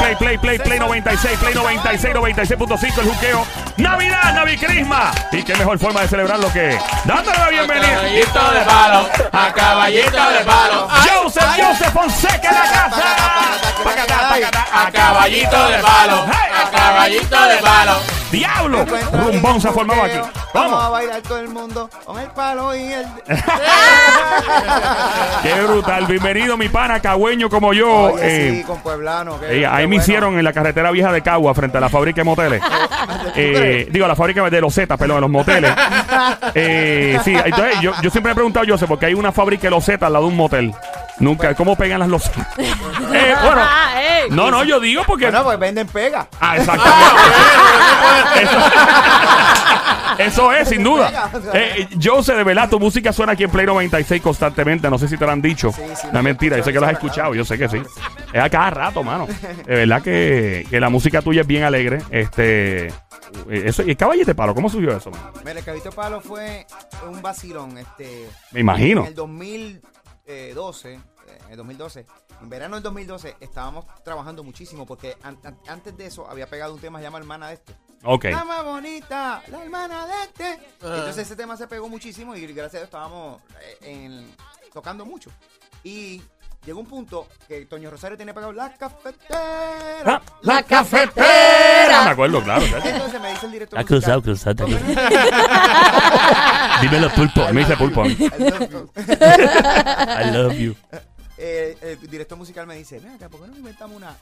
play, play, play, play 96, play 96, 96.5 el juqueo. Navidad, Navicrisma. Y qué mejor forma de celebrarlo que dándole la bienvenida. Caballito de palo, a caballito de palo. Joseph, Joseph Fonseca en la casa. A caballito de palo, a caballito de palo. Diablo. Rumbón se ha formado aquí. Vamos a bailar todo el mundo con el palo y el. Qué brutal. Bienvenido, mi pana, cagüeño como yo. Oye, Eh, sí, con pueblano. qué- Eh, qué ahí me bueno. hicieron en la carretera vieja de Cagua, frente a la fábrica de moteles. Eh, digo, la fábrica de losetas, perdón, de los moteles. Sí, entonces yo, yo siempre he preguntado, Joseph, porque hay una fábrica de losetas al lado de un motel. Nunca, ¿cómo pegan las losetas? Eh, bueno, Ah, ey. no, no, yo digo porque. Bueno, pues venden pega. Ah, exactamente. Eso, eso es, sin duda. Eh, Joseph, de verdad, tu música suena aquí en Play 96 constantemente. No sé si te lo han dicho. Sí, sí, no es me mentira, yo sé que lo has escuchado, yo sé que sí. Es a cada rato, mano. De verdad que, que la música tuya es bien alegre. Este. eh, Eso, ¿Y el caballete palo? ¿Cómo subió eso, mano? Mira, el Cabito Palo fue un vacilón. Este, Me imagino. En el 2012, eh, en el 2012, en verano del 2012, estábamos trabajando muchísimo porque an- an- antes de eso había pegado un tema que se llama Hermana de este. Ok. La más bonita, la hermana de este. Entonces ese tema se pegó muchísimo y gracias a Dios estábamos eh, en- tocando mucho. Y llegó un punto que Toño Rosario tenía pegado la cafetera. Ah, La cafetera. Me acuerdo, claro. claro. Entonces me dice el director Ha cruzado, cruzado. Dímelo, pulpo. Me dice pulpo. I love you. I love you. Eh, el director musical me dice, mira, ¿por qué no inventamos una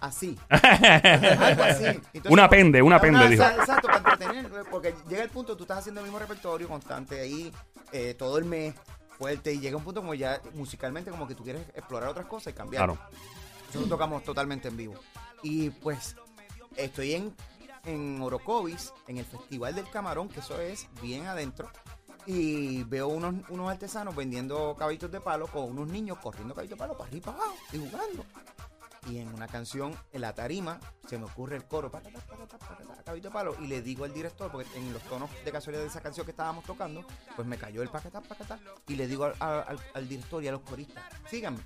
así? Algo así. Entonces, Una pende, una pende, dijo. exa- Exacto, para entretener, porque llega el punto, tú estás haciendo el mismo repertorio constante ahí eh, todo el mes, fuerte, y llega un punto como ya musicalmente como que tú quieres explorar otras cosas y cambiar. Claro. Nosotros tocamos totalmente en vivo. Y pues estoy en, en Orocovis, en el Festival del Camarón, que eso es bien adentro. Y veo unos, unos artesanos vendiendo caballitos de palo con unos niños corriendo caballitos de palo para arriba y para abajo y jugando. Y en una canción, en la tarima, se me ocurre el coro, pacata, pacata, pacata, caballito de palo, y le digo al director, porque en los tonos de casualidad de esa canción que estábamos tocando, pues me cayó el pacata, pacata, y le digo al, al- al director y a los coristas, síganme.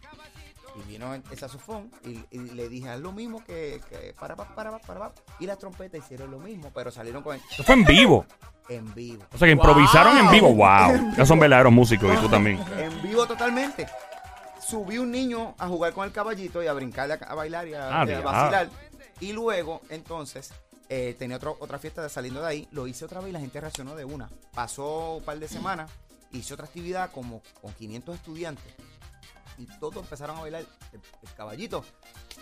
Y vino el saxofón y, y le dije, haz lo mismo que, que para, para, para, para, para. Y las trompetas hicieron lo mismo, pero salieron con el Eso fue en vivo. en vivo. O sea que improvisaron en vivo. Wow. Esos son verdaderos músicos y tú también. En vivo totalmente. Subí un niño a jugar con el caballito y a brincar, a, a bailar y a, Ah, y a vacilar. Y luego, entonces, eh, tenía otro- otra fiesta de saliendo de ahí. Lo hice otra vez y la gente reaccionó de una. Pasó un par de semanas, hice otra actividad como con 500 estudiantes. Y todos empezaron a bailar el, el caballito.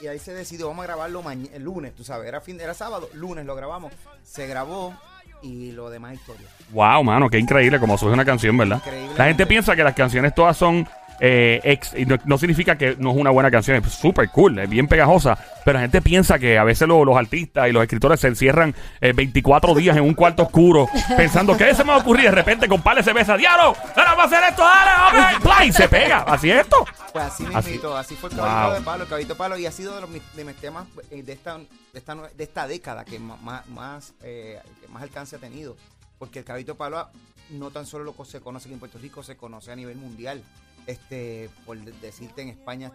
Y ahí se decidió, vamos a grabarlo el lunes, tú sabes, era, fin, era sábado, lunes lo grabamos. Se grabó y lo demás historia. Wow, mano, qué increíble como surge una canción, ¿verdad? Increíble. La gente piensa que las canciones todas son eh, ex, no, no significa que no es una buena canción, es súper cool, es bien pegajosa, pero la gente piensa que a veces lo- los artistas y los escritores se encierran eh, 24 días en un cuarto oscuro pensando que se me va a ocurrir de repente con pales se besa, diablo, ahora va a hacer esto, dale, ok, ¡Pla! y se pega, así es esto. Pues así Así. fue el Wow. caballito de palo, el caballito palo, y ha sido de, los, de mis temas eh, de esta, de esta, de esta década que más, más, eh, que más alcance ha tenido. Porque el caballito palo no tan solo lo se conoce aquí en Puerto Rico, se conoce a nivel mundial. Este, por de- decirte en España,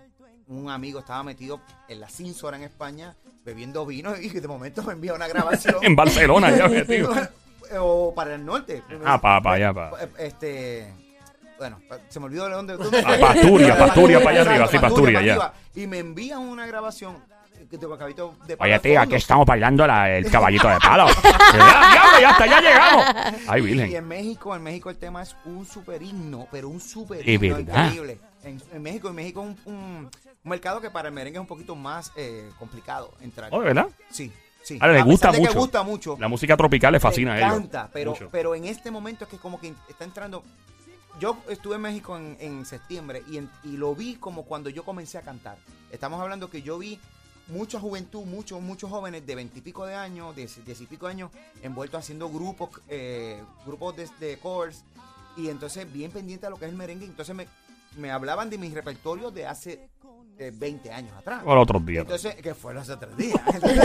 un amigo estaba metido en la Cinsora en España bebiendo vino y de momento me envía una grabación. En Barcelona, ya metido. o para el norte. Ah, pa- pa allá, pa. Este. Bueno, se me olvidó de dónde. dónde Ah. Pasturia, Pasturia, para allá arriba, sí, Pasturia, para ya. Y me envían una grabación de Oye, fondo. aquí estamos bailando la- el caballito de palo. ya, ya ya llegamos. Ay, Y Virgen. en México, en México el tema es un super himno, pero un super himno increíble. En, en México, en México un, un, mercado que para el merengue es un poquito más eh, complicado entrar. Oh, ¿de verdad? Sí, sí. Ah, le A gusta mucho. gusta mucho. La música tropical le fascina a Me ellos. encanta, pero, Mucho. pero en este momento es que como que está entrando. Yo estuve en México en, en septiembre y, en- y lo vi como cuando yo comencé a cantar. Estamos hablando que yo vi mucha juventud, muchos, muchos jóvenes de veintipico de años, de diez y de años, envueltos haciendo grupos, eh, grupos de, de covers. Y entonces bien pendiente a lo que es el merengue. Entonces me, me hablaban de mis repertorios de hace eh, 20 años atrás. O los otros días. Entonces, que fue hace tres días. Entonces,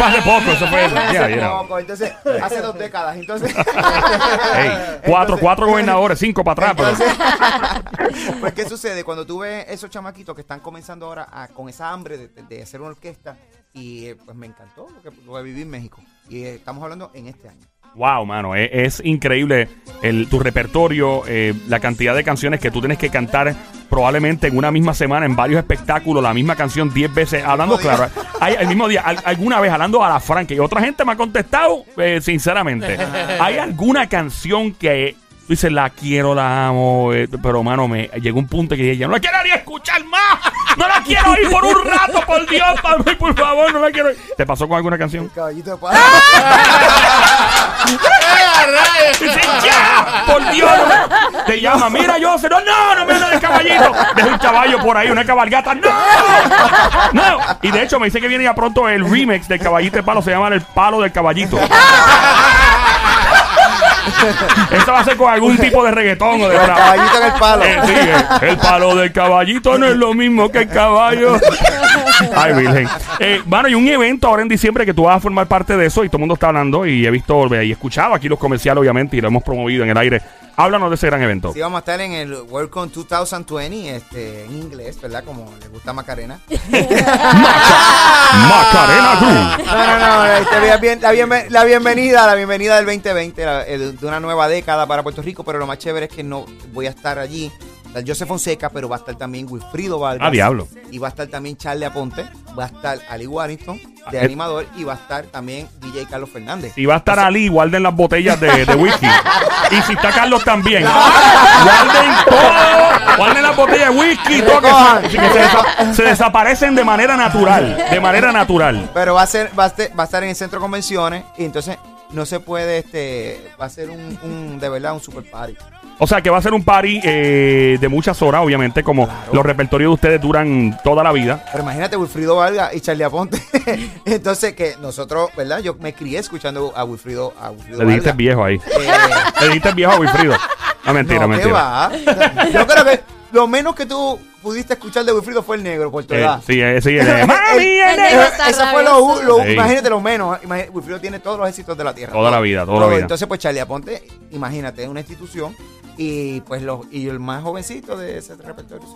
hace poco, eso fue. ya. poco, entonces, hace dos décadas. Entonces, cuatro, Entonces- cuatro gobernadores, cinco para atrás. pero- Entonces, pues, ¿qué sucede? Cuando tú ves esos chamaquitos que están comenzando ahora a- con esa hambre de, de- hacer una orquesta, y eh, pues me encantó lo que, lo viví en México. Y eh, estamos hablando en este año. Wow, mano, es, es increíble el, tu repertorio, eh, la cantidad de canciones que tú tienes que cantar probablemente en una misma semana, en varios espectáculos, la misma canción 10 veces, hablando claro, hay, el mismo día, al- alguna vez hablando a la franca, y otra gente me ha contestado, eh, sinceramente, ¿hay alguna canción que tú dices, la quiero, la amo, eh, pero mano, me llegó un punto que dije, ya no la quiero ni escuchar más, no la quiero oír por un rato, por Dios, por, por favor, no la quiero oír. ¿Te pasó con alguna canción? Caballito de palo. Dice, ya, por Dios, no me- te llama, mira yo, no, no, no me hables del caballito. Deja un caballo por ahí, una cabalgata, no, no. Y de hecho me dice que viene ya pronto el remix del caballito de palo, se llama el palo del caballito. Eso va a ser con algún tipo de reggaetón o de El caballito en el palo. Eh, sí, eh, el palo del caballito no es lo mismo que el caballo. Ay, Virgen. Eh, bueno, hay un evento ahora en diciembre que tú vas a formar parte de eso y todo el mundo está hablando y he visto y escuchado aquí los comerciales, obviamente, y lo hemos promovido en el aire. Háblanos de ese gran evento. Sí, vamos a estar en el Worldcon 2020, este, en inglés, ¿verdad? Como le gusta Macarena. Macarena Group. No, no, no, este, bien- la, bienve- la bienvenida, la bienvenida del 2020, la- de una nueva década para Puerto Rico, pero lo más chévere es que no voy a estar allí. Está Joseph Fonseca, pero va a estar también Wilfrido Vargas. Ah, diablo. Y va a estar también Charlie Aponte, va a estar Ali Warrington, de Ah, eh. animador, y va a estar también DJ Carlos Fernández. Si va a estar Ali, guarden las botellas de, de whisky. Y si está Carlos también. Guarden todo. Guarden las botellas de whisky. Todo que, se, que se desa- se desaparecen de manera natural. De manera natural. Pero va a ser, va a, va a estar en el centro de convenciones, y entonces no se puede, este, va a ser un, un- de verdad, un super party. O sea que va a ser un party eh, de muchas horas, obviamente, como los repertorios de ustedes duran toda la vida. Pero imagínate, Wilfrido Vargas y Charlie Aponte. Entonces, que nosotros, ¿verdad? Yo me crié escuchando a Wilfrido, a Wilfrido Le dijiste viejo ahí. Eh, Le dijiste viejo a Wilfrido. No, mentira, no, ¿qué mentira. va? Yo creo que lo menos que tú pudiste escuchar de Wilfrido fue el negro, por tu Eh, edad. sí, eh, sí, eh, Mami, El el negro negro. está Eso fue lo, rabioso. lo- Sí. imagínate lo menos. Imagínate, Wilfrido tiene todos los éxitos de la tierra. Toda la vida, toda la Todo. vida. Entonces, pues Charlie Aponte, imagínate, es una institución y pues los y el más jovencito de ese repertorio.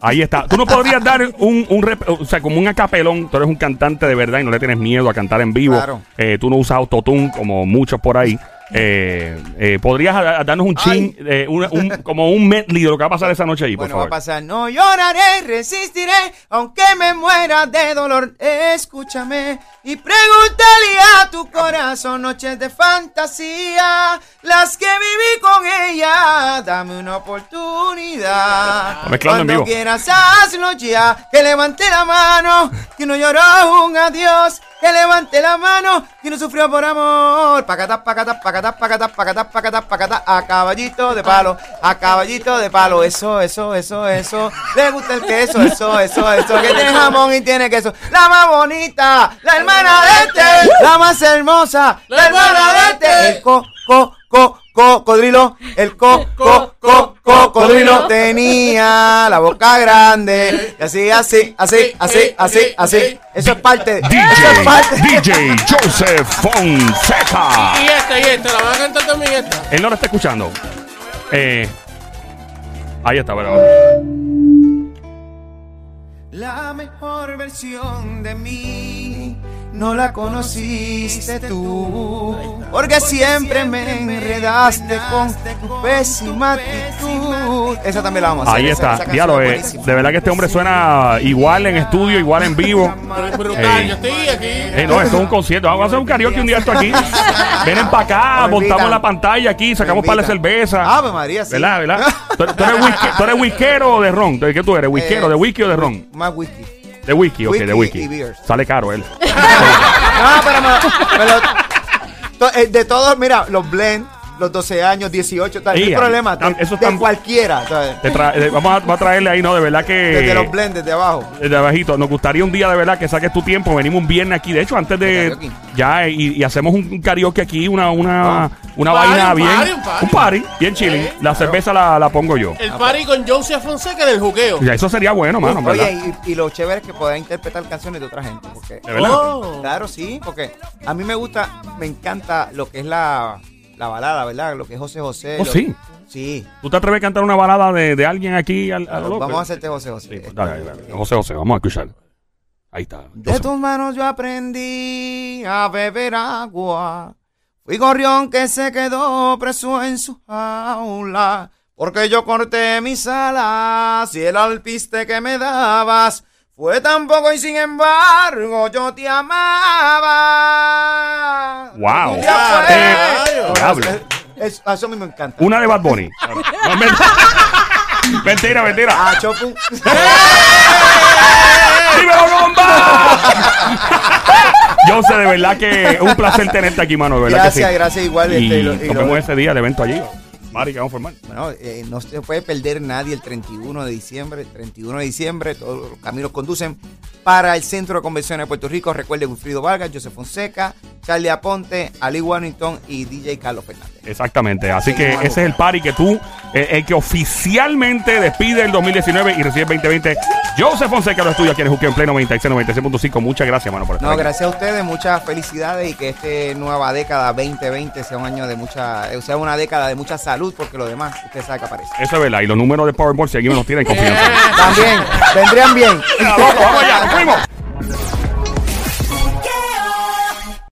Ahí está. Tú no podrías dar un, un rep- o sea, como un acapelón. Tú eres un cantante de verdad y no le tienes miedo a cantar en vivo. Claro. Eh, tú no usas autotune como muchos por ahí. Eh, eh, ¿Podrías a- a darnos un chin, eh, un- un- como un medley de lo que va a pasar esa noche ahí, por Bueno, va a favor? pasar. No lloraré, resistiré, aunque me muera de dolor. Escúchame y pregúntale a tu corazón noches de fantasía, las que viví con ella. Dame una oportunidad. Mezclando en Cuando vivo. quieras hazlo ya, que levante la mano, que no lloró un adiós. Que levante la mano, que no sufrió por amor. Pacatá, pacatá, pacatá, pacatá, pacatá, pacatá, pacatá, a caballito de palo, a caballito de palo. Eso, eso, eso, eso. Le gusta el queso, eso, eso, eso. Que tiene jamón y tiene queso. La más bonita, la hermana de este, la más hermosa, la hermana de este. El co, co, co, cocodrilo, el co, co, co, cocodrilo tenía la boca grande. Y así, así, así, así, así, así. Eso es parte, eso es parte. DJ, DJ Joseph Fonseca. Y esta, y esta, la van a cantar también esta. Él no lo está escuchando. Eh, ahí está, bueno. La mejor versión de mí no la conociste tú, porque siempre me enredaste con tu pésima actitud. Esa también la vamos a hacer. Ahí esa- está. es eh, de verdad que este hombre suena igual en estudio, igual en vivo. Pero brutal, Ey. yo estoy aquí. Eh, no, esto es un concierto. Vamos a hacer un karaoke un día esto aquí. Vienen para acá, montamos la pantalla aquí, sacamos para la cerveza. Ave María, sí. ¿Verdad, verdad? ¿Tú, tú eres whisky, ¿Tú eres whiskero o de ron? ¿De qué tú eres? ¿Whiskero? Eh, ¿De whisky o de ron? Más whisky. De whisky, ok, de whisky. y beers. Sale caro él. No, pero me, me lo- to- eh, de todos, mira, los blend, los 12 años, 18, tal. Sí, no hay problema. tam- de- eso de tam- cualquiera. ¿sabes? Te eh, vamos, a, vamos a traerle ahí, ¿no? De verdad que. Desde los blends, de abajo. de abajito. Nos gustaría un día de verdad que saques tu tiempo. Venimos un viernes aquí. De hecho, antes de. Ya, y, y hacemos un, karaoke aquí, una, una, una Un party, vaina un bien. party, un party. un party, bien chilling. La cerveza la, la pongo yo. El party con Joseph Fonseca en el juqueo. Ya, eso sería bueno, mano, en ¿verdad? Oye, y, y lo chévere es que pueda interpretar canciones de otra gente. Porque, ¿De verdad? Oh. Claro, sí, porque a mí me gusta, me encanta lo que es la, la balada, ¿verdad? Lo que es José José. Oh, lo- sí. Sí. ¿Tú te atreves a cantar una balada de, de alguien aquí? Al, a lo? Vamos a hacerte José José. Sí, pues, dale, dale, dale. José José, vamos a escuchar. Ahí está. De José. tus manos yo aprendí a beber agua. Fui gorrión que se quedó preso en su jaula. Porque yo corté mis alas y el alpiste que me dabas fue tan poco y sin embargo yo te amaba. Wow. Eh, diablo. Es- a eso a mí me encanta. Una de Bad Bunny. No, men- mentira, mentira. Ah, Chopu. ¡Dímelo, bomba! Yo sé, de verdad que es un placer tenerte aquí, mano. De verdad Gracias, que sí. gracias, igual, Y este, y nos vemos ese día, el evento allí. Mari, que vamos a formar. Bueno, eh, no se puede perder nadie el 31 de diciembre. El 31 de diciembre, todos los caminos conducen para el Centro de Convenciones de Puerto Rico. Recuerde Wilfrido Vargas, José Fonseca, Charlie Aponte, Ali Warrington y DJ Carlos Fernández. Exactamente. Así que ese es el party que tú, eh, el que oficialmente despide el 2019 y recibe el 2020. Joseph Fonseca lo estudio aquí en Juque en Pleno 96, 96.5. Muchas gracias, mano, por estar No, aquí. gracias a ustedes, muchas felicidades y que esta nueva década 2020 sea un año de mucha, sea una década de mucha salud, porque lo demás, usted sabe que aparece. Eso es verdad. Y los números de Powerball, si alguien me los tiene en confianza. También, vendrían bien. Loco, vamos allá, nos fuimos.